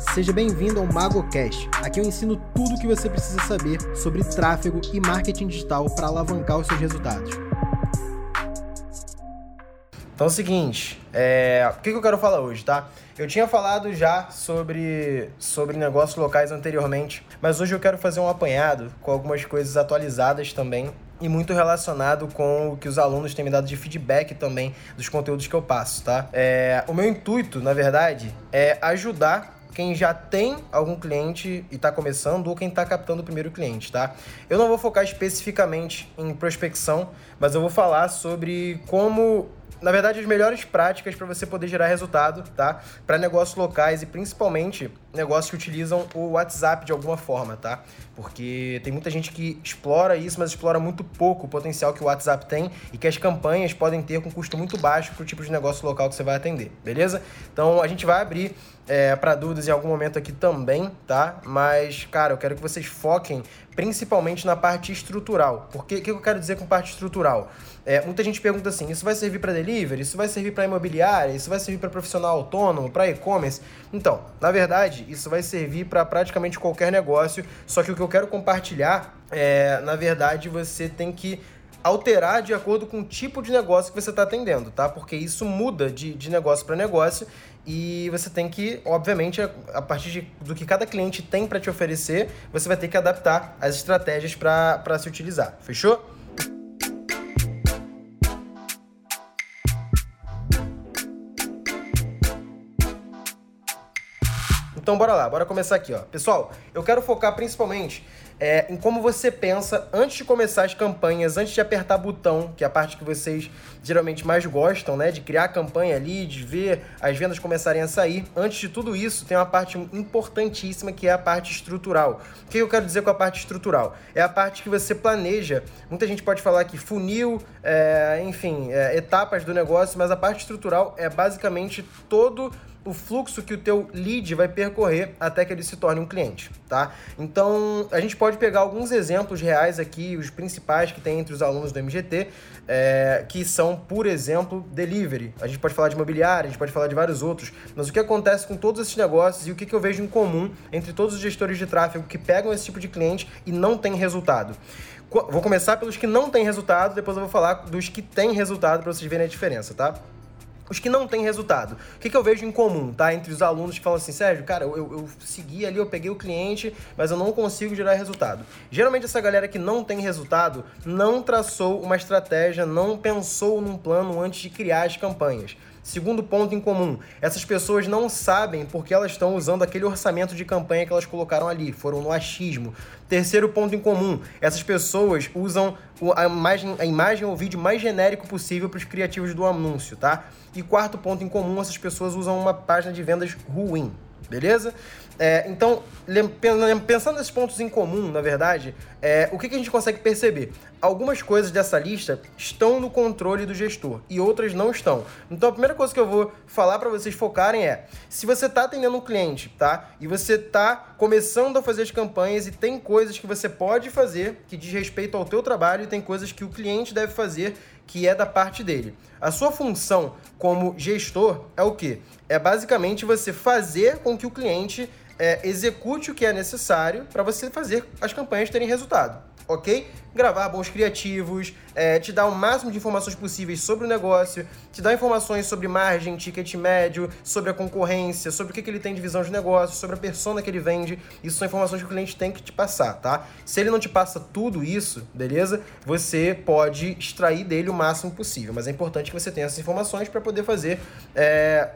Seja bem-vindo ao MagoCast. Aqui eu ensino tudo o que você precisa saber sobre tráfego e marketing digital para alavancar os seus resultados. Então é o seguinte, é... o que, eu quero falar hoje, tá? Eu tinha falado já sobre, sobre negócios locais anteriormente, mas hoje eu quero fazer um apanhado com algumas coisas atualizadas também e muito relacionado com o que os alunos têm me dado de feedback também dos conteúdos que eu passo, tá? É, o meu intuito, na verdade, é ajudar quem já tem algum cliente e está começando ou quem está captando o primeiro cliente, tá? Eu não vou focar especificamente em prospecção, mas eu vou falar sobre como na verdade, as melhores práticas para você poder gerar resultado, tá? Para negócios locais e principalmente negócios que utilizam o WhatsApp de alguma forma, tá? Porque tem muita gente que explora isso, mas explora muito pouco o potencial que o WhatsApp tem e que as campanhas podem ter com custo muito baixo para o tipo de negócio local que você vai atender, beleza? Então a gente vai abrir é, para dúvidas em algum momento aqui também, tá? Mas, cara, eu quero que vocês foquem principalmente na parte estrutural. Porque o que eu quero dizer com parte estrutural? É, muita gente pergunta assim: isso vai servir para delivery? Isso vai servir para imobiliária? Isso vai servir para profissional autônomo? Para e-commerce? Então, na verdade, isso vai servir para praticamente qualquer negócio. Só que o que eu quero compartilhar é, na verdade, você tem que alterar de acordo com o tipo de negócio que você está atendendo, tá? Porque isso muda de, de negócio para negócio e você tem que, obviamente, a partir de, do que cada cliente tem para te oferecer, você vai ter que adaptar as estratégias para se utilizar. Fechou? Então bora lá, bora começar aqui, ó. Pessoal, eu quero focar principalmente é, em como você pensa antes de começar as campanhas, antes de apertar botão, que é a parte que vocês geralmente mais gostam, né? De criar a campanha ali, de ver as vendas começarem a sair. Antes de tudo isso, tem uma parte importantíssima que é a parte estrutural. O que eu quero dizer com a parte estrutural? É a parte que você planeja. Muita gente pode falar que funil, é, enfim, é, etapas do negócio, mas a parte estrutural é basicamente todo o fluxo que o teu lead vai percorrer até que ele se torne um cliente, tá? Então, a gente pode pegar alguns exemplos reais aqui, os principais que tem entre os alunos do MGT, é, que são, por exemplo, delivery. A gente pode falar de imobiliária, a gente pode falar de vários outros, mas o que acontece com todos esses negócios e o que, que eu vejo em comum entre todos os gestores de tráfego que pegam esse tipo de cliente e não tem resultado? Vou começar pelos que não têm resultado, depois eu vou falar dos que têm resultado para vocês verem a diferença, tá? Os que não têm resultado. O que, que, eu vejo em comum, tá? Entre os alunos que falam assim, Sérgio, cara, eu, eu, segui ali, eu peguei o cliente, mas eu não consigo gerar resultado. Geralmente essa galera que não tem resultado não traçou uma estratégia, não pensou num plano antes de criar as campanhas. Segundo ponto em comum, essas pessoas não sabem porque elas estão usando aquele orçamento de campanha que elas colocaram ali, foram no achismo. Terceiro ponto em comum, essas pessoas usam a imagem, a imagem ou vídeo mais genérico possível para os criativos do anúncio, tá? E quarto ponto em comum, essas pessoas usam uma página de vendas ruim, beleza? É, então, pensando nesses pontos em comum, na verdade, é, o que, que a gente consegue perceber? Algumas coisas dessa lista estão no controle do gestor e outras não estão. Então, a primeira coisa que eu vou falar para vocês focarem é: se você está atendendo um cliente, tá? E você está começando a fazer as campanhas e tem coisas que você pode fazer que diz respeito ao teu trabalho e tem coisas que o cliente deve fazer que é da parte dele. A sua função como gestor é o que? É basicamente você fazer com que o cliente é, execute o que é necessário para você fazer as campanhas terem resultado ok? Gravar bons criativos, é, te dar o máximo de informações possíveis sobre o negócio, te dar informações sobre margem, ticket médio, sobre a concorrência, sobre o que, que ele tem de visão de negócio, sobre a persona que ele vende. Isso são informações que o cliente tem que te passar, tá? Se ele não te passa tudo isso, beleza? Você pode extrair dele o máximo possível, mas é importante que você tenha essas informações para poder fazer, é,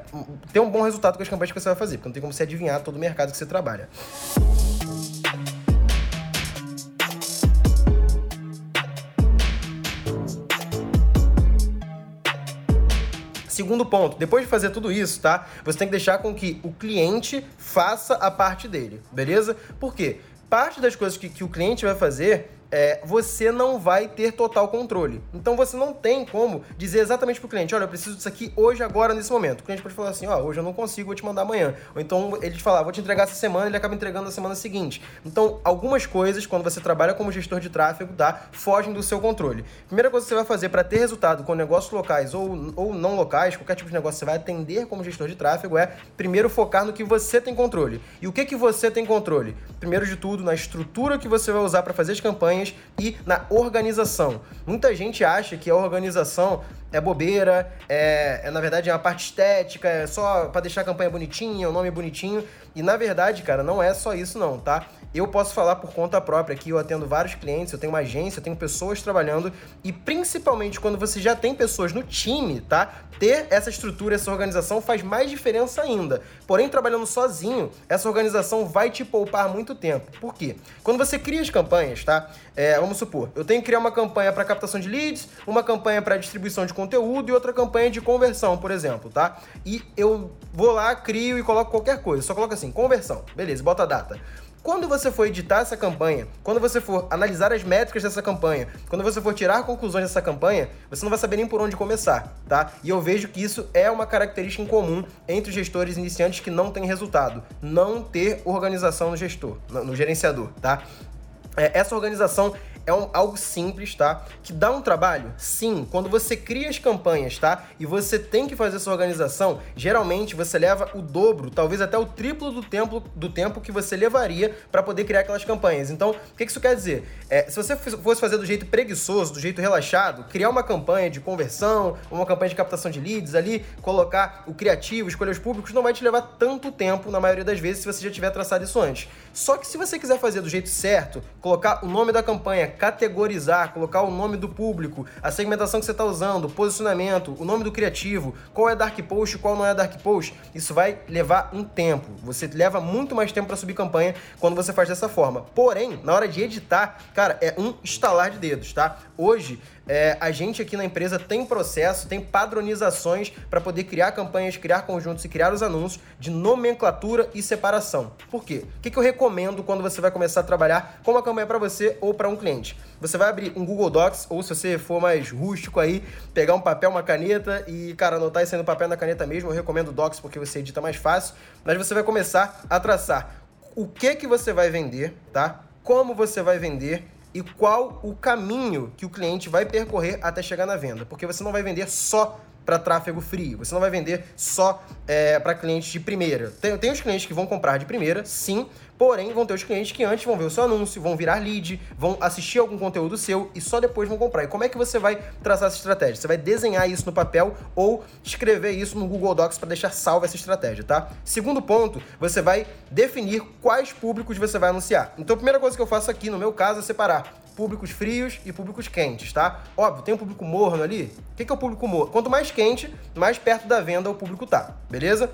ter um bom resultado com as campanhas que você vai fazer, porque não tem como você adivinhar todo o mercado que você trabalha. Segundo ponto, depois de fazer tudo isso, tá? Você tem que deixar com que o cliente faça a parte dele, beleza? Por quê? Parte das coisas que, que o cliente vai fazer é, você não vai ter total controle. Então você não tem como dizer exatamente para o cliente, olha, eu preciso disso aqui hoje, agora, nesse momento. O cliente pode falar assim, ó, oh, hoje eu não consigo, vou te mandar amanhã. Ou então ele te falar, vou te entregar essa semana, ele acaba entregando na semana seguinte. Então, algumas coisas, quando você trabalha como gestor de tráfego, tá, fogem do seu controle. Primeira coisa que você vai fazer para ter resultado com negócios locais ou, ou não locais, qualquer tipo de negócio que você vai atender como gestor de tráfego é, primeiro, focar no que você tem controle. E o que, que você tem controle? Primeiro de tudo, na estrutura que você vai usar para fazer as campanhas e na organização. Muita gente acha que a organização é bobeira, é, é, na verdade é uma parte estética, é só para deixar a campanha bonitinha, o nome bonitinho. E na verdade, cara, não é só isso não, tá? Eu posso falar por conta própria aqui, eu atendo vários clientes, eu tenho uma agência, eu tenho pessoas trabalhando e principalmente quando você já tem pessoas no time, tá? Ter essa estrutura, essa organização faz mais diferença ainda. Porém, trabalhando sozinho, essa organização vai te poupar muito tempo. Por quê? Quando você cria as campanhas, tá? É, vamos supor, eu tenho que criar uma campanha para captação de leads, uma campanha para distribuição de conteúdo e outra campanha de conversão, por exemplo, tá? E eu vou lá, crio e coloco qualquer coisa, só coloco assim, conversão, beleza, bota a data. Quando você for editar essa campanha, quando você for analisar as métricas dessa campanha, quando você for tirar conclusões dessa campanha, você não vai saber nem por onde começar, tá? E eu vejo que isso é uma característica em comum entre os gestores iniciantes que não têm resultado, não ter organização no gestor, no gerenciador, tá? É, essa organização é um, algo simples, tá? Que dá um trabalho? Sim, quando você cria as campanhas, tá? E você tem que fazer essa organização, geralmente você leva o dobro, talvez até o triplo do tempo, do tempo que você levaria para poder criar aquelas campanhas. Então, o que isso quer dizer? É, se você fosse fazer do jeito preguiçoso, do jeito relaxado, criar uma campanha de conversão, uma campanha de captação de leads ali, colocar o criativo, escolher os públicos, não vai te levar tanto tempo, na maioria das vezes, se você já tiver traçado isso antes. Só que se você quiser fazer do jeito certo, colocar o nome da campanha, categorizar, colocar o nome do público, a segmentação que você está usando, o posicionamento, o nome do criativo, qual é dark post, qual não é dark post, isso vai levar um tempo. Você leva muito mais tempo para subir campanha quando você faz dessa forma. Porém, na hora de editar, cara, é um estalar de dedos, tá? Hoje, é, a gente aqui na empresa tem processo, tem padronizações para poder criar campanhas, criar conjuntos e criar os anúncios de nomenclatura e separação. Por quê? O que, que eu recomendo quando você vai começar a trabalhar com uma campanha para você ou para um cliente? Você vai abrir um Google Docs, ou se você for mais rústico aí, pegar um papel, uma caneta e, cara, anotar isso aí no papel na caneta mesmo. Eu recomendo Docs porque você edita mais fácil. Mas você vai começar a traçar o que que você vai vender, tá? Como você vai vender e qual o caminho que o cliente vai percorrer até chegar na venda. Porque você não vai vender só para tráfego frio. Você não vai vender só é, para clientes de primeira. Tem, tem os clientes que vão comprar de primeira, sim, porém vão ter os clientes que antes vão ver o seu anúncio, vão virar lead, vão assistir algum conteúdo seu e só depois vão comprar. E como é que você vai traçar essa estratégia? Você vai desenhar isso no papel ou escrever isso no Google Docs para deixar salva essa estratégia, tá? Segundo ponto, você vai definir quais públicos você vai anunciar. Então a primeira coisa que eu faço aqui, no meu caso, é separar públicos frios e públicos quentes, tá? Óbvio, tem um público morno ali. O que é o público morno? Quanto mais quente, mais perto da venda o público tá, beleza?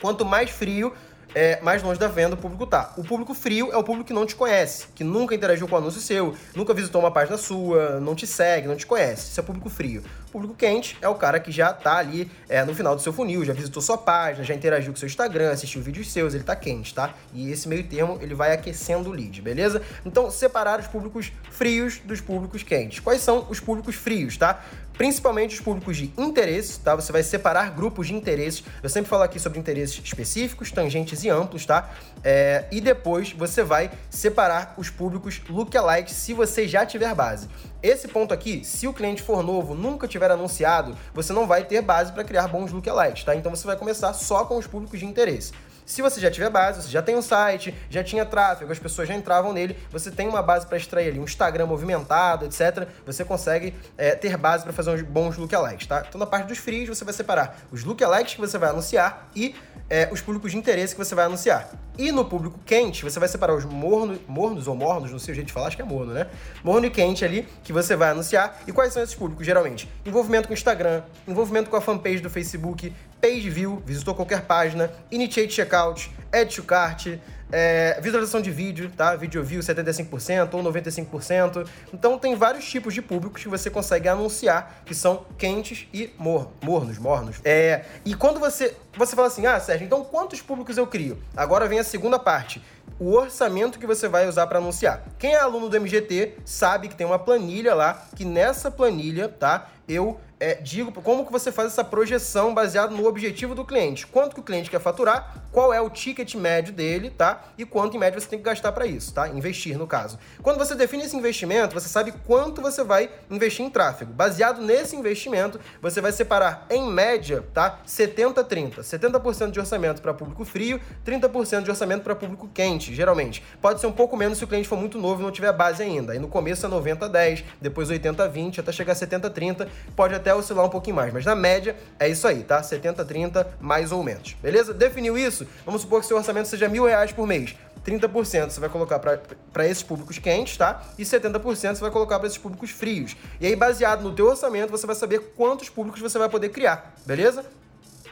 Quanto mais frio, é, mais longe da venda o público tá. O público frio é o público que não te conhece, que nunca interagiu com o anúncio seu, nunca visitou uma página sua, não te segue, não te conhece. Isso é público frio. Público quente é o cara que já tá ali é, no final do seu funil, já visitou sua página, já interagiu com seu Instagram, assistiu vídeos seus, ele tá quente, tá? E esse meio termo ele vai aquecendo o lead, beleza? Então, separar os públicos frios dos públicos quentes. Quais são os públicos frios, tá? principalmente os públicos de interesse, tá? Você vai separar grupos de interesses. Eu sempre falo aqui sobre interesses específicos, tangentes e amplos, tá? É, e depois você vai separar os públicos lookalike se você já tiver base. Esse ponto aqui, se o cliente for novo, nunca tiver anunciado, você não vai ter base para criar bons lookalikes, tá? Então você vai começar só com os públicos de interesse. Se você já tiver base, você já tem um site, já tinha tráfego, as pessoas já entravam nele, você tem uma base para extrair ali, um Instagram movimentado, etc. Você consegue é, ter base para fazer uns bons lookalikes, tá? Então, na parte dos frios, você vai separar os lookalikes que você vai anunciar e é, os públicos de interesse que você vai anunciar. E no público quente, você vai separar os morno, mornos ou mornos, não sei o jeito de falar, acho que é morno, né? Morno e quente ali, que você vai anunciar. E quais são esses públicos, geralmente? Envolvimento com o Instagram, envolvimento com a fanpage do Facebook, page view, visitou qualquer página, initiate checkout, add to cart, é, visualização de vídeo, tá? Vídeo view 75% ou 95%. Então tem vários tipos de públicos que você consegue anunciar que são quentes e mor mornos, mornos. É, e quando você você fala assim: "Ah, Sérgio, então quantos públicos eu crio?". Agora vem a segunda parte o orçamento que você vai usar para anunciar. Quem é aluno do MGT sabe que tem uma planilha lá, que nessa planilha, tá? Eu é, digo como que você faz essa projeção baseado no objetivo do cliente. Quanto que o cliente quer faturar, qual é o ticket médio dele, tá? E quanto em média você tem que gastar para isso, tá? Investir, no caso. Quando você define esse investimento, você sabe quanto você vai investir em tráfego. Baseado nesse investimento, você vai separar, em média, tá? 70-30. 70% de orçamento para público frio, 30% de orçamento para público quente, geralmente. Pode ser um pouco menos se o cliente for muito novo e não tiver base ainda. Aí no começo é 90-10, depois 80-20, até chegar a 70-30. Pode até oscilar um pouquinho mais, mas na média é isso aí, tá? 70, 30, mais ou menos. Beleza? Definiu isso? Vamos supor que seu orçamento seja mil reais por mês. 30% você vai colocar para esses públicos quentes, tá? E 70% você vai colocar para esses públicos frios. E aí, baseado no teu orçamento, você vai saber quantos públicos você vai poder criar, beleza?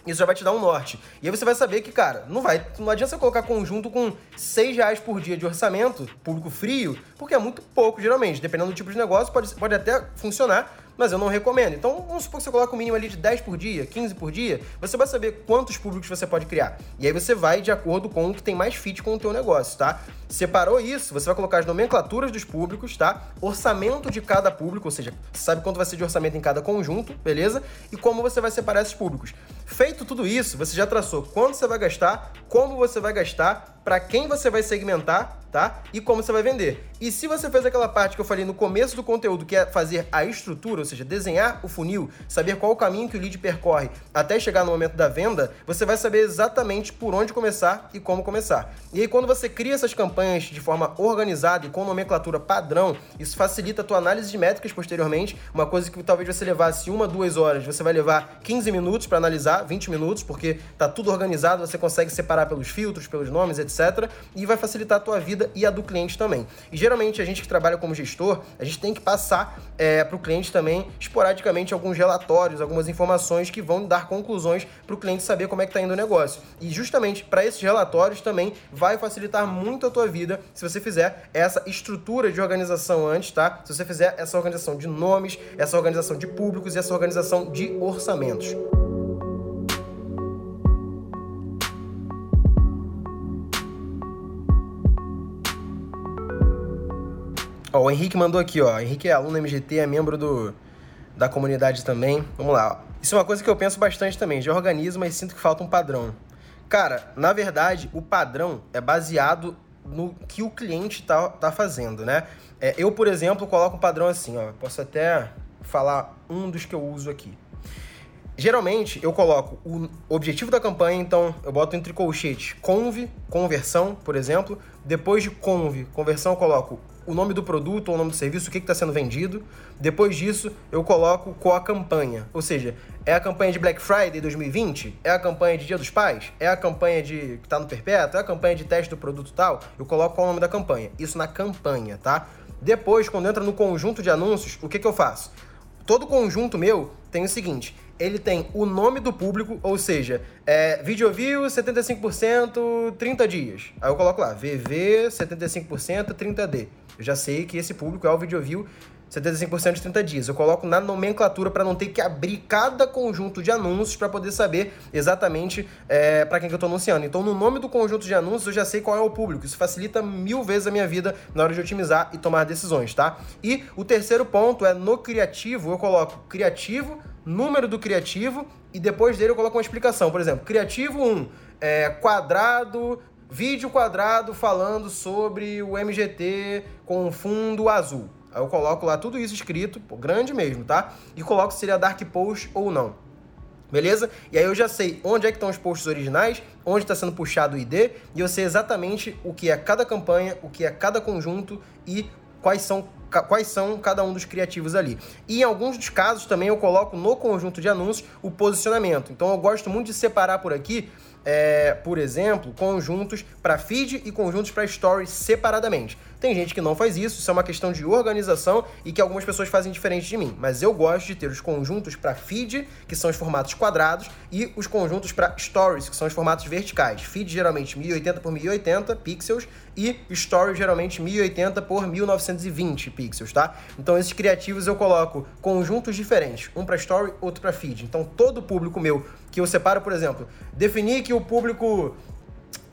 Isso já vai te dar um norte. E aí você vai saber que, cara, não vai. Não adianta você colocar conjunto com 6 reais por dia de orçamento, público frio, porque é muito pouco, geralmente. Dependendo do tipo de negócio, pode, pode até funcionar, mas eu não recomendo. Então, vamos supor que você coloca um mínimo ali de 10 por dia, 15 por dia, você vai saber quantos públicos você pode criar. E aí você vai de acordo com o que tem mais fit com o teu negócio, tá? Separou isso, você vai colocar as nomenclaturas dos públicos, tá? Orçamento de cada público, ou seja, sabe quanto vai ser de orçamento em cada conjunto, beleza? E como você vai separar esses públicos. Feito tudo isso, você já traçou quanto você vai gastar, como você vai gastar, para quem você vai segmentar, tá? E como você vai vender. E se você fez aquela parte que eu falei no começo do conteúdo, que é fazer a estrutura, ou seja, desenhar o funil, saber qual o caminho que o lead percorre até chegar no momento da venda, você vai saber exatamente por onde começar e como começar. E aí quando você cria essas campanhas de forma organizada e com nomenclatura padrão, isso facilita a tua análise de métricas posteriormente, uma coisa que talvez você levasse uma, duas horas, você vai levar 15 minutos para analisar, 20 minutos, porque tá tudo organizado, você consegue separar pelos filtros, pelos nomes, etc. E vai facilitar a tua vida vida e a do cliente também. E geralmente a gente que trabalha como gestor, a gente tem que passar é, para o cliente também, esporadicamente, alguns relatórios, algumas informações que vão dar conclusões para o cliente saber como é que está indo o negócio. E justamente para esses relatórios também vai facilitar muito a tua vida se você fizer essa estrutura de organização antes, tá? Se você fizer essa organização de nomes, essa organização de públicos e essa organização de orçamentos. Ó, o Henrique mandou aqui, ó. Henrique é aluno MGT, é membro do, da comunidade também. Vamos lá. Isso é uma coisa que eu penso bastante também. Já organizo, mas sinto que falta um padrão. Cara, na verdade, o padrão é baseado no que o cliente tá, tá fazendo, né? É, eu, por exemplo, coloco um padrão assim, ó. Posso até falar um dos que eu uso aqui. Geralmente, eu coloco o objetivo da campanha, então eu boto entre colchetes conv, conversão, por exemplo. Depois de conv, conversão, eu coloco o nome do produto ou o nome do serviço, o que está sendo vendido. Depois disso, eu coloco qual a campanha. Ou seja, é a campanha de Black Friday 2020? É a campanha de Dia dos Pais? É a campanha de que está no perpétuo? É a campanha de teste do produto tal? Eu coloco qual o nome da campanha. Isso na campanha, tá? Depois, quando entra no conjunto de anúncios, o que, que eu faço? Todo conjunto meu tem o seguinte: ele tem o nome do público, ou seja, é, video view 75%, 30 dias. Aí eu coloco lá, VV 75%, 30D. Eu já sei que esse público é o video view 75% de 30 dias. Eu coloco na nomenclatura para não ter que abrir cada conjunto de anúncios para poder saber exatamente é, para quem que eu estou anunciando. Então, no nome do conjunto de anúncios, eu já sei qual é o público. Isso facilita mil vezes a minha vida na hora de otimizar e tomar decisões, tá? E o terceiro ponto é no criativo, eu coloco criativo, número do criativo e depois dele eu coloco uma explicação. Por exemplo, criativo 1, é, quadrado, vídeo quadrado falando sobre o MGT com fundo azul. Aí eu coloco lá tudo isso escrito, pô, grande mesmo, tá? E coloco se seria dark post ou não. Beleza? E aí eu já sei onde é que estão os posts originais, onde está sendo puxado o ID, e eu sei exatamente o que é cada campanha, o que é cada conjunto e quais são quais são cada um dos criativos ali. E em alguns dos casos também eu coloco no conjunto de anúncios o posicionamento. Então eu gosto muito de separar por aqui é, por exemplo, conjuntos para feed e conjuntos para story separadamente. Tem gente que não faz isso, isso é uma questão de organização e que algumas pessoas fazem diferente de mim. Mas eu gosto de ter os conjuntos para feed, que são os formatos quadrados, e os conjuntos para stories, que são os formatos verticais. Feed geralmente 1080 por 1080 pixels e story geralmente 1080 por 1920 pixels, tá? Então esses criativos eu coloco conjuntos diferentes, um para story, outro para feed. Então todo o público meu que eu separo, por exemplo, definir que o público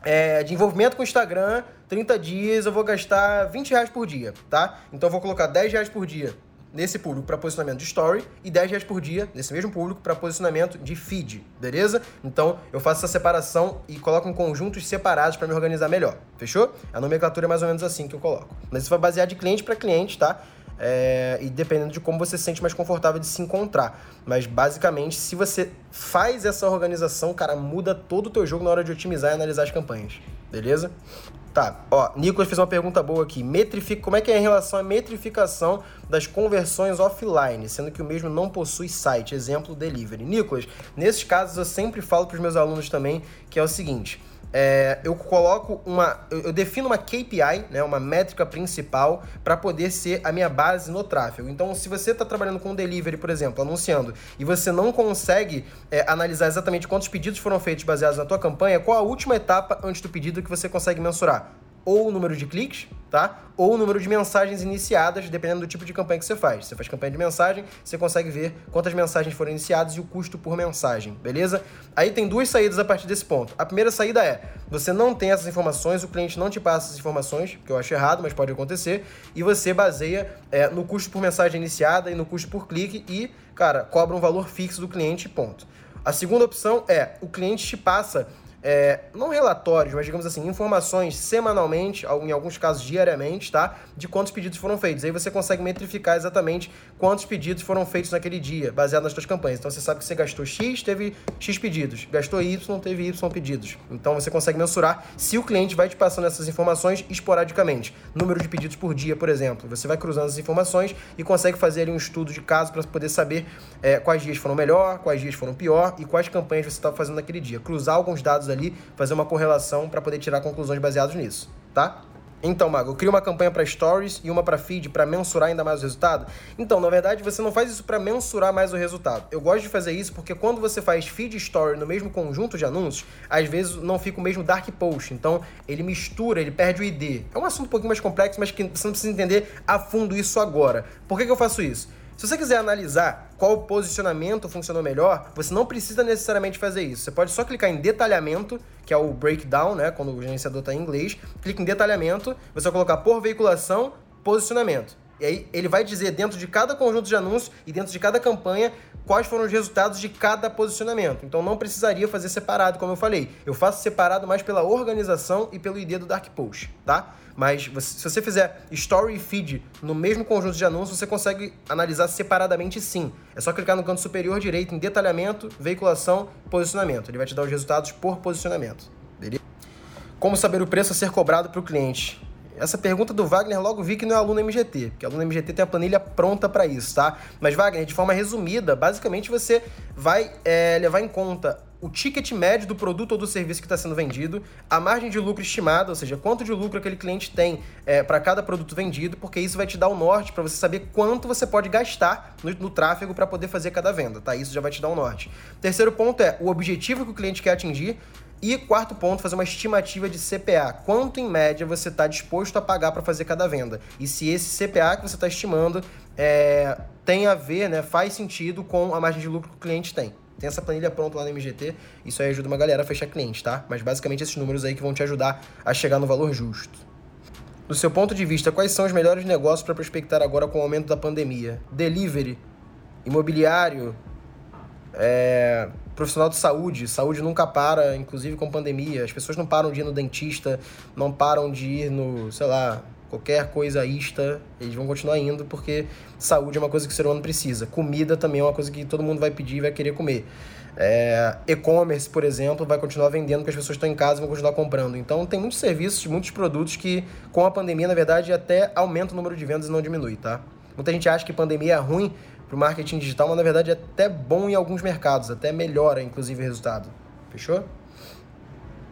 é, de envolvimento com o Instagram, 30 dias, eu vou gastar 20 reais por dia, tá? Então eu vou colocar 10 reais por dia nesse público para posicionamento de story e 10 reais por dia nesse mesmo público para posicionamento de feed, beleza? Então eu faço essa separação e coloco em conjuntos separados para me organizar melhor, fechou? A nomenclatura é mais ou menos assim que eu coloco. Mas isso vai basear de cliente para cliente, tá? é, e dependendo de como você se sente mais confortável de se encontrar. Mas basicamente, se você faz essa organização, cara, muda todo o teu jogo na hora de otimizar e analisar as campanhas. Beleza? Tá, ó, Nicolas fez uma pergunta boa aqui. Metrifica, como é que é em relação à metrificação das conversões offline, sendo que o mesmo não possui site, exemplo, delivery? Nicolas, nesses casos eu sempre falo para os meus alunos também que é o seguinte: é, eu coloco uma. Eu, defino uma KPI, né, uma métrica principal, para poder ser a minha base no tráfego. Então, se você está trabalhando com delivery, por exemplo, anunciando, e você não consegue é, analisar exatamente quantos pedidos foram feitos baseados na tua campanha, qual a última etapa antes do pedido que você consegue mensurar? Ou o número de cliques, tá? Ou o número de mensagens iniciadas, dependendo do tipo de campanha que você faz. Você faz campanha de mensagem, você consegue ver quantas mensagens foram iniciadas e o custo por mensagem, beleza? Aí tem duas saídas a partir desse ponto. A primeira saída é: você não tem essas informações, o cliente não te passa essas informações, que eu acho errado, mas pode acontecer, e você baseia é, no custo por mensagem iniciada e no custo por clique e, cara, cobra um valor fixo do cliente, ponto. A segunda opção é: o cliente te passa é, não relatórios, mas digamos assim, informações semanalmente, em alguns casos diariamente, tá? De quantos pedidos foram feitos. Aí você consegue metrificar exatamente quantos pedidos foram feitos naquele dia, baseado nas suas campanhas. Então você sabe que você gastou X, teve X pedidos, gastou Y, teve Y pedidos. Então você consegue mensurar se o cliente vai te passando essas informações esporadicamente. Número de pedidos por dia, por exemplo. Você vai cruzando as informações e consegue fazer ali um estudo de caso para poder saber é, quais dias foram melhor, quais dias foram pior e quais campanhas você estava fazendo naquele dia. Cruzar alguns dados ali, fazer uma correlação para poder tirar conclusões baseadas nisso, tá? Então, Mago, eu crio uma campanha para stories e uma para feed para mensurar ainda mais o resultado? Então, na verdade, você não faz isso para mensurar mais o resultado. Eu gosto de fazer isso porque quando você faz feed e story no mesmo conjunto de anúncios, às vezes não fica o mesmo dark post. Então, ele mistura, ele perde o ID. É um assunto um pouquinho mais complexo, mas que você não precisa entender a fundo isso agora. Por que, que eu faço isso? Se você quiser analisar qual posicionamento funcionou melhor, você não precisa necessariamente fazer isso. Você pode só clicar em detalhamento, que é o breakdown, né? Quando o gerenciador está em inglês. Clica em detalhamento, você vai colocar por veiculação, posicionamento. E aí ele vai dizer dentro de cada conjunto de anúncios e dentro de cada campanha quais foram os resultados de cada posicionamento. Então não precisaria fazer separado, como eu falei. Eu faço separado mais pela organização e pelo ID do Dark Post, tá? Mas se você fizer story e feed no mesmo conjunto de anúncios, você consegue analisar separadamente sim. É só clicar no canto superior direito em detalhamento, veiculação, posicionamento. Ele vai te dar os resultados por posicionamento. Beleza? Como saber o preço a ser cobrado para o cliente? Essa pergunta do Wagner logo vi que não é aluno MGT, porque aluno MGT tem a planilha pronta para isso, tá? Mas Wagner, de forma resumida, basicamente você vai é, levar em conta o ticket médio do produto ou do serviço que está sendo vendido, a margem de lucro estimada, ou seja, quanto de lucro aquele cliente tem é, para cada produto vendido, porque isso vai te dar o um norte para você saber quanto você pode gastar no, no tráfego para poder fazer cada venda, tá? Isso já vai te dar um norte. Terceiro ponto é o objetivo que o cliente quer atingir. E quarto ponto, fazer uma estimativa de CPA. Quanto em média você está disposto a pagar para fazer cada venda? E se esse CPA que você está estimando é, tem a ver, né, faz sentido com a margem de lucro que o cliente tem. Tem essa planilha pronta lá no MGT, isso aí ajuda uma galera a fechar cliente, tá? Mas basicamente esses números aí que vão te ajudar a chegar no valor justo. Do seu ponto de vista, quais são os melhores negócios para prospectar agora com o aumento da pandemia? Delivery, imobiliário, é, profissional de saúde. Saúde nunca para, inclusive com pandemia. As pessoas não param de ir no dentista, não param de ir no, sei lá, qualquer coisa ista, eles vão continuar indo porque saúde é uma coisa que o ser humano precisa. Comida também é uma coisa que todo mundo vai pedir e vai querer comer. É, E-commerce, por exemplo, vai continuar vendendo porque as pessoas estão em casa e vão continuar comprando. Então, tem muitos serviços, muitos produtos que, com a pandemia, na verdade, até aumenta o número de vendas e não diminui, tá? Muita gente acha que pandemia é ruim para o marketing digital, mas na verdade é até bom em alguns mercados, até melhora, inclusive, o resultado. Fechou?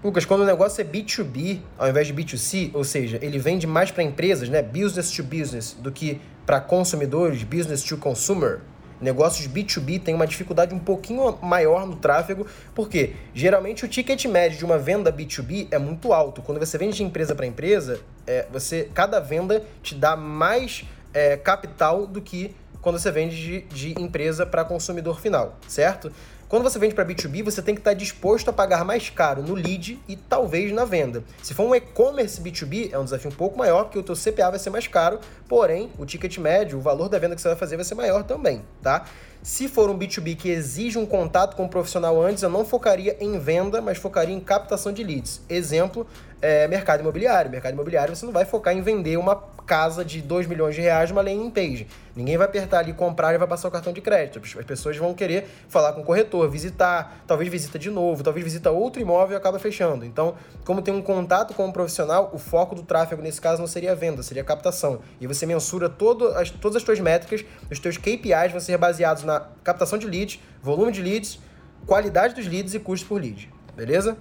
Lucas, quando o negócio é B2B ao invés de B2C, ou seja, ele vende mais para empresas, né, business to business, do que para consumidores, business to consumer, negócios B2B têm uma dificuldade um pouquinho maior no tráfego, porque geralmente o ticket médio de uma venda B2B é muito alto. Quando você vende de empresa para empresa, é, você cada venda te dá mais é, capital do que quando você vende de, de empresa para consumidor final, certo? Quando você vende para B2B, você tem que estar disposto a pagar mais caro no lead e talvez na venda. Se for um e-commerce B2B, é um desafio um pouco maior, porque o teu CPA vai ser mais caro, porém, o ticket médio, o valor da venda que você vai fazer vai ser maior também, tá? Se for um B2B que exige um contato com o profissional antes, eu não focaria em venda, mas focaria em captação de leads. Exemplo, é, mercado imobiliário. Mercado imobiliário você não vai focar em vender uma casa de 2 milhões de reais numa landing page. Ninguém vai apertar ali comprar e vai passar o cartão de crédito. As pessoas vão querer falar com o corretor, visitar, talvez visita de novo, talvez visita outro imóvel e acaba fechando. Então, como tem um contato com o um profissional, o foco do tráfego nesse caso não seria venda, seria captação. E você mensura todo as, todas as suas métricas, os teus KPIs vão ser baseados na captação de leads, volume de leads, qualidade dos leads e custo por lead. Beleza?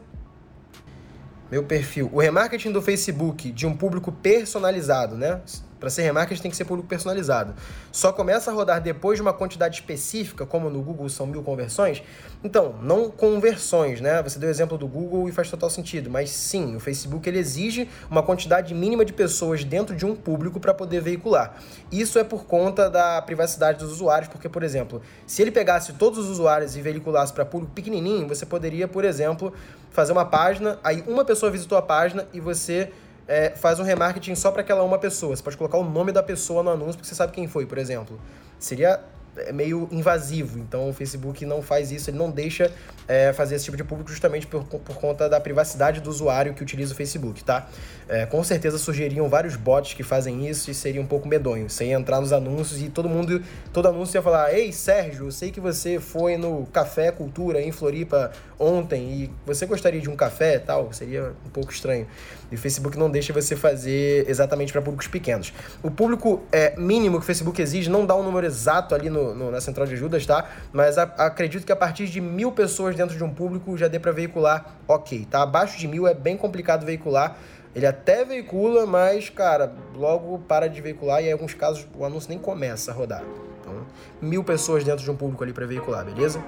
Meu perfil. O remarketing do Facebook de um público personalizado, né? Para ser remarketing tem que ser público personalizado. Só começa a rodar depois de uma quantidade específica, como no Google são mil conversões. Então, não conversões, né? Você deu o exemplo do Google e faz total sentido. Mas sim, o Facebook ele exige uma quantidade mínima de pessoas dentro de um público para poder veicular. Isso é por conta da privacidade dos usuários, porque, por exemplo, se ele pegasse todos os usuários e veiculasse para público pequenininho, você poderia, por exemplo, fazer uma página, aí uma pessoa visitou a página e você é, faz um remarketing só para aquela uma pessoa. Você pode colocar o nome da pessoa no anúncio porque você sabe quem foi, por exemplo. Seria é meio invasivo. Então o Facebook não faz isso, ele não deixa é, fazer esse tipo de público justamente por, por conta da privacidade do usuário que utiliza o Facebook, tá? É, com certeza surgiriam vários bots que fazem isso e seria um pouco medonho. Você ia entrar nos anúncios e todo mundo, todo anúncio ia falar: Ei, Sérgio, eu sei que você foi no Café Cultura em Floripa ontem e você gostaria de um café tal? Seria um pouco estranho. E o Facebook não deixa você fazer exatamente para públicos pequenos. O público é, mínimo que o Facebook exige não dá um número exato ali no, no na central de ajudas, tá? Mas a, acredito que a partir de mil pessoas dentro de um público já dê para veicular ok, tá? Abaixo de mil é bem complicado veicular. Ele até veicula, mas, cara, logo para de veicular e em alguns casos o anúncio nem começa a rodar. Então, mil pessoas dentro de um público ali para veicular, beleza?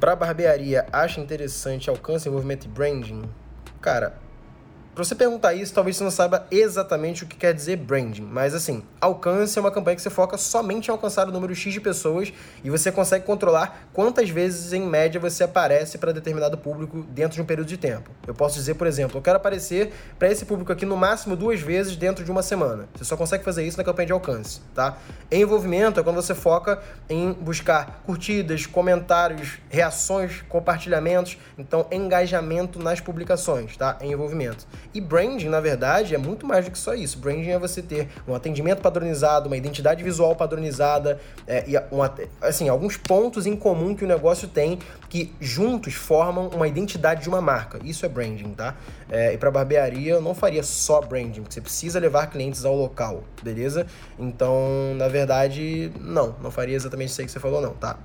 Para barbearia, acha interessante alcance, envolvimento e branding? Cara, Pra você perguntar isso, talvez você não saiba exatamente o que quer dizer branding, mas assim, alcance é uma campanha que você foca somente em alcançar o número X de pessoas e você consegue controlar quantas vezes em média você aparece para determinado público dentro de um período de tempo. Eu posso dizer, por exemplo, eu quero aparecer para esse público aqui no máximo duas vezes dentro de uma semana. Você só consegue fazer isso na campanha de alcance, tá? Envolvimento é quando você foca em buscar curtidas, comentários, reações, compartilhamentos, então engajamento nas publicações, tá? Envolvimento. E branding, na verdade, é muito mais do que só isso. Branding é você ter um atendimento padronizado, uma identidade visual padronizada, é, e assim, alguns pontos em comum que o negócio tem que juntos formam uma identidade de uma marca. Isso é branding, tá? É, e para barbearia eu não faria só branding, porque você precisa levar clientes ao local, beleza? Então, na verdade, não, não faria exatamente isso aí que você falou, não, tá?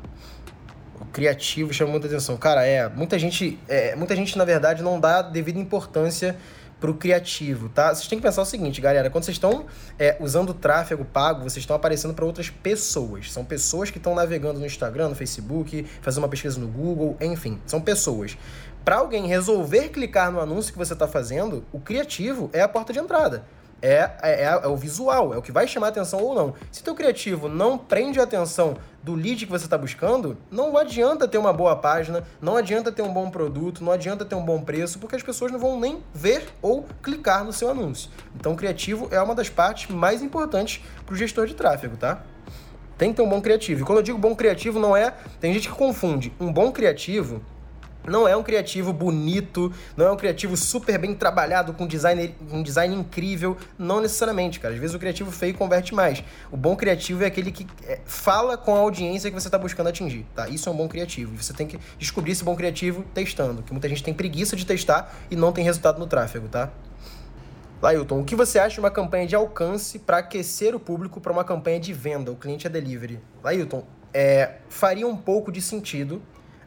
O criativo chama muita atenção. Cara, é, muita gente, é, muita gente na verdade não dá devida importância para o criativo, tá? Vocês têm que pensar o seguinte, galera, quando vocês estão é, usando tráfego pago, vocês estão aparecendo para outras pessoas. São pessoas que estão navegando no Instagram, no Facebook, fazendo uma pesquisa no Google, enfim, são pessoas. Para alguém resolver clicar no anúncio que você está fazendo, o criativo é a porta de entrada é, é, é, o visual, é o que vai chamar atenção ou não. Se teu criativo não prende a atenção do lead que você está buscando, não adianta ter uma boa página, não adianta ter um bom produto, não adianta ter um bom preço, porque as pessoas não vão nem ver ou clicar no seu anúncio. Então, criativo é uma das partes mais importantes para o gestor de tráfego, tá? Tem que ter um bom criativo. E quando eu digo bom criativo, não é. Tem gente que confunde. Um bom criativo não é um criativo bonito, não é um criativo super bem trabalhado, com design, um design incrível. Não necessariamente, cara. Às vezes o criativo feio converte mais. O bom criativo é aquele que é, fala com a audiência que você está buscando atingir, tá? Isso é um bom criativo. Você tem que descobrir esse bom criativo testando, que muita gente tem preguiça de testar e não tem resultado no tráfego, tá? Lailton, o que você acha de uma campanha de alcance para aquecer o público para uma campanha de venda? O cliente é delivery. Lailton, é, faria um pouco de sentido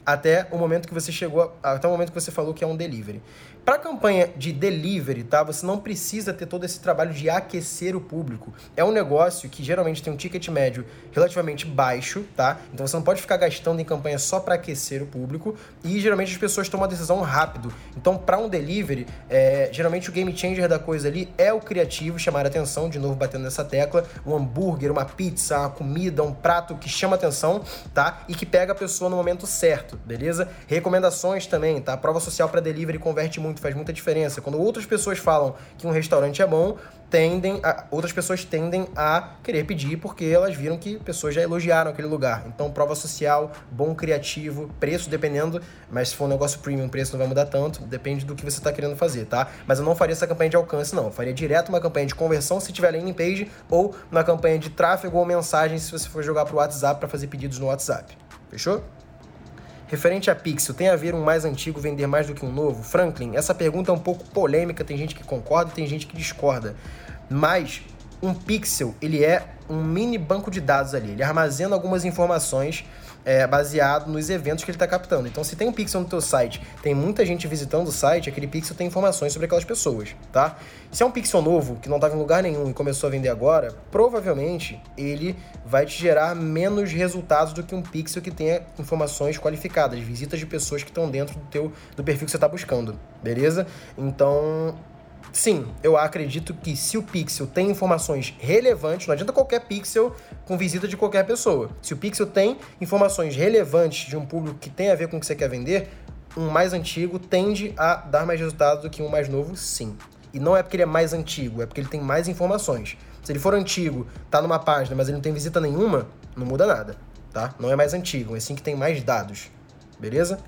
até o momento que você chegou, até o momento que você falou que é um delivery. Para campanha de delivery, tá? Você não precisa ter todo esse trabalho de aquecer o público. É um negócio que geralmente tem um ticket médio relativamente baixo, tá? Então você não pode ficar gastando em campanha só para aquecer o público e geralmente as pessoas tomam a decisão rápido. Então, para um delivery, é, geralmente o game changer da coisa ali é o criativo, chamar a atenção, de novo batendo nessa tecla, um hambúrguer, uma pizza, uma comida, um prato que chama atenção, tá? E que pega a pessoa no momento certo, beleza? Recomendações também, tá? Prova social para delivery converte muito muito, faz muita diferença. Quando outras pessoas falam que um restaurante é bom, tendem a, outras pessoas tendem a querer pedir porque elas viram que pessoas já elogiaram aquele lugar. Então, prova social, bom criativo, preço dependendo, mas se for um negócio premium, preço não vai mudar tanto, depende do que você está querendo fazer, tá? Mas eu não faria essa campanha de alcance, não. Eu faria direto uma campanha de conversão se tiver landing page ou uma campanha de tráfego ou mensagem se você for jogar para o WhatsApp para fazer pedidos no WhatsApp. Fechou? Referente a Pixel, tem a ver um mais antigo vender mais do que um novo? Franklin, essa pergunta é um pouco polêmica, tem gente que concorda tem gente que discorda. Mas um Pixel, ele é um mini banco de dados ali. Ele armazena algumas informações é, baseado nos eventos que ele está captando. Então, se tem um pixel no teu site, tem muita gente visitando o site, aquele pixel tem informações sobre aquelas pessoas, tá? Se é um pixel novo, que não estava em lugar nenhum e começou a vender agora, provavelmente ele vai te gerar menos resultados do que um pixel que tenha informações qualificadas, visitas de pessoas que estão dentro do teu do perfil que você está buscando, beleza? Então, Sim, eu acredito que se o pixel tem informações relevantes, não adianta qualquer pixel com visita de qualquer pessoa. Se o pixel tem informações relevantes de um público que tem a ver com o que você quer vender, um mais antigo tende a dar mais resultado do que um mais novo, sim. E não é porque ele é mais antigo, é porque ele tem mais informações. Se ele for antigo, tá numa página, mas ele não tem visita nenhuma, não muda nada, tá? Não é mais antigo, é sim que tem mais dados. Beleza?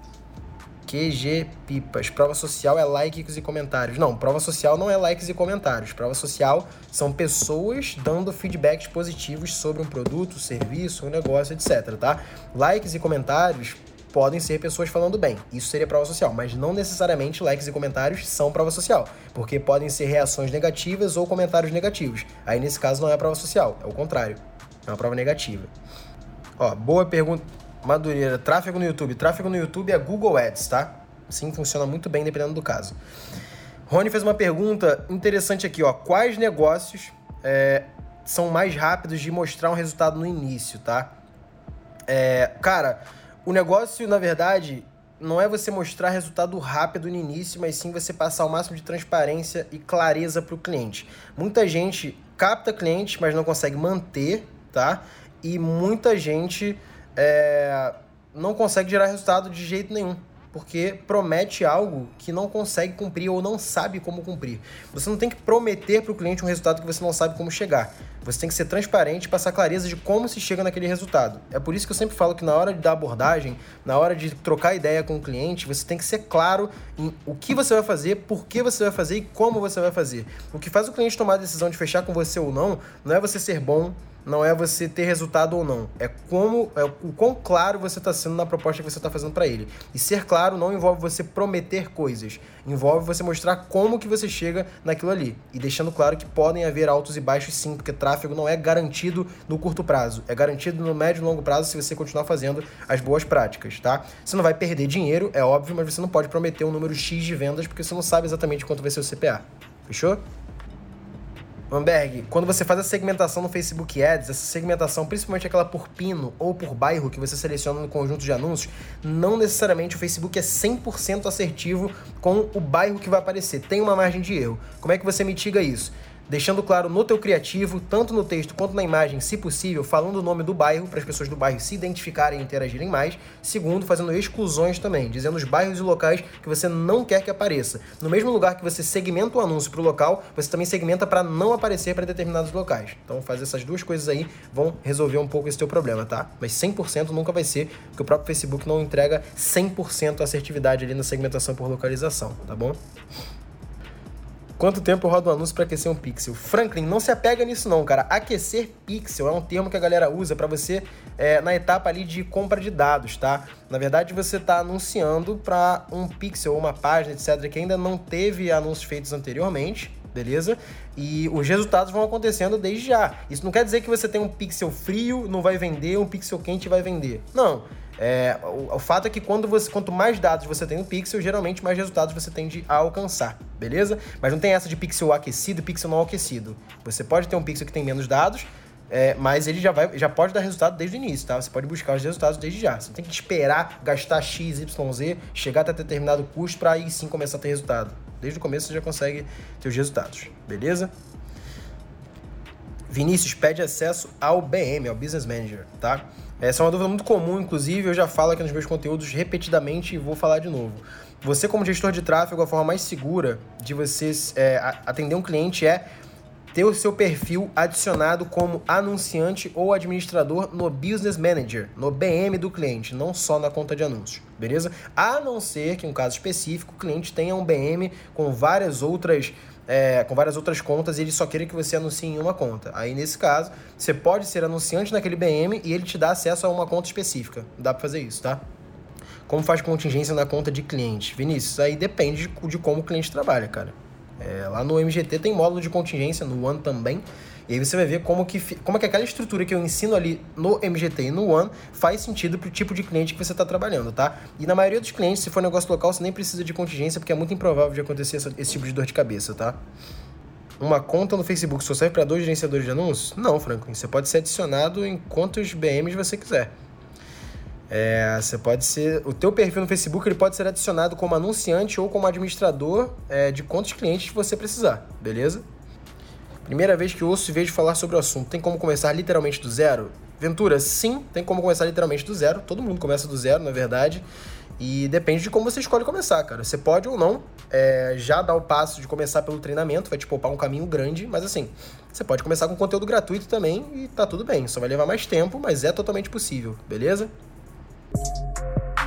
QG Pipas. Prova social é likes e comentários. Não, prova social não é likes e comentários. Prova social são pessoas dando feedbacks positivos sobre um produto, serviço, um negócio, etc, tá? Likes e comentários podem ser pessoas falando bem. Isso seria prova social, mas não necessariamente likes e comentários são prova social, porque podem ser reações negativas ou comentários negativos. Aí nesse caso não é prova social, é o contrário. É uma prova negativa. Ó, boa pergunta. Madureira, tráfego no YouTube. Tráfego no YouTube é Google Ads, tá? Sim, funciona muito bem dependendo do caso. Rony fez uma pergunta interessante aqui, ó. Quais negócios é, são mais rápidos de mostrar um resultado no início, tá? É, cara, o negócio, na verdade, não é você mostrar resultado rápido no início, mas sim você passar o máximo de transparência e clareza para o cliente. Muita gente capta cliente, mas não consegue manter, tá? E muita gente é, não consegue gerar resultado de jeito nenhum. Porque promete algo que não consegue cumprir ou não sabe como cumprir. Você não tem que prometer para o cliente um resultado que você não sabe como chegar. Você tem que ser transparente e passar clareza de como se chega naquele resultado. É por isso que eu sempre falo que na hora de dar abordagem, na hora de trocar ideia com o cliente, você tem que ser claro em o que você vai fazer, por que você vai fazer e como você vai fazer. O que faz o cliente tomar a decisão de fechar com você ou não, não é você ser bom, não é você ter resultado ou não. É como é o quão claro você está sendo na proposta que você está fazendo para ele. E ser claro não envolve você prometer coisas, envolve você mostrar como que você chega naquilo ali. E deixando claro que podem haver altos e baixos sim, porque tráfego não é garantido no curto prazo, é garantido no médio e longo prazo se você continuar fazendo as boas práticas, tá? Você não vai perder dinheiro, é óbvio, mas você não pode prometer um número X de vendas porque você não sabe exatamente quanto vai ser o CPA. Fechou? Amberg, quando você faz a segmentação no Facebook Ads, essa segmentação, principalmente aquela por pino ou por bairro que você seleciona no conjunto de anúncios, não necessariamente o Facebook é 100% assertivo com o bairro que vai aparecer. Tem uma margem de erro. Como é que você mitiga isso? Deixando claro no teu criativo, tanto no texto quanto na imagem, se possível, falando o nome do bairro para as pessoas do bairro se identificarem e interagirem mais. Segundo, fazendo exclusões também, dizendo os bairros e locais que você não quer que apareça. No mesmo lugar que você segmenta o anúncio para o local, você também segmenta para não aparecer para determinados locais. Então, fazer essas duas coisas aí vão resolver um pouco esse teu problema, tá? Mas 100% nunca vai ser, porque o próprio Facebook não entrega 100% assertividade ali na segmentação por localização, tá bom? Quanto tempo roda um anúncio para aquecer um pixel? Franklin, não se apega nisso não, cara. Aquecer pixel é um termo que a galera usa para você é, na etapa ali de compra de dados, tá? Na verdade, você está anunciando para um pixel ou uma página, etc., que ainda não teve anúncios feitos anteriormente, beleza? E os resultados vão acontecendo desde já. Isso não quer dizer que você tem um pixel frio, não vai vender, um pixel quente vai vender. Não. É, o, o, fato é que quando você, quanto mais dados você tem no pixel, geralmente mais resultados você tende a alcançar, beleza? Mas não tem essa de pixel aquecido e pixel não aquecido. Você pode ter um pixel que tem menos dados, é, mas ele já, vai, já pode dar resultado desde o início, tá? Você pode buscar os resultados desde já. Você não tem que esperar gastar X, Y, Z, chegar até determinado custo para aí sim começar a ter resultado. Desde o começo você já consegue ter os resultados, beleza? Vinícius pede acesso ao BM, ao Business Manager, tá? Essa é uma dúvida muito comum, inclusive eu já falo aqui nos meus conteúdos repetidamente e vou falar de novo. Você, como gestor de tráfego, a forma mais segura de você é, atender um cliente é ter o seu perfil adicionado como anunciante ou administrador no Business Manager, no BM do cliente, não só na conta de anúncios, beleza? A não ser que, em um caso específico, o cliente tenha um BM com várias outras é, com várias outras contas e ele só queira que você anuncie em uma conta. Aí, nesse caso, você pode ser anunciante naquele BM e ele te dá acesso a uma conta específica. Dá para fazer isso, tá? Como faz contingência na conta de cliente? Vinícius, aí depende de, de como o cliente trabalha, cara. É, lá no MGT tem módulo de contingência, no One também. E aí você vai ver como que, como que aquela estrutura que eu ensino ali no MGT e no One faz sentido pro tipo de cliente que você está trabalhando, tá? E na maioria dos clientes, se for negócio local, você nem precisa de contingência, porque é muito improvável de acontecer esse tipo de dor de cabeça, tá? Uma conta no Facebook só serve para dois gerenciadores de anúncios? Não, Franklin. Você pode ser adicionado em quantos BMs você quiser. É, você pode ser. O teu perfil no Facebook ele pode ser adicionado como anunciante ou como administrador é, de quantos clientes você precisar, beleza? Primeira vez que ouço e vejo falar sobre o assunto. Tem como começar literalmente do zero? Ventura, sim, tem como começar literalmente do zero. Todo mundo começa do zero, na verdade. E depende de como você escolhe começar, cara. Você pode ou não é, já dar o passo de começar pelo treinamento, vai te poupar um caminho grande, mas assim, você pode começar com conteúdo gratuito também e tá tudo bem. Só vai levar mais tempo, mas é totalmente possível, beleza?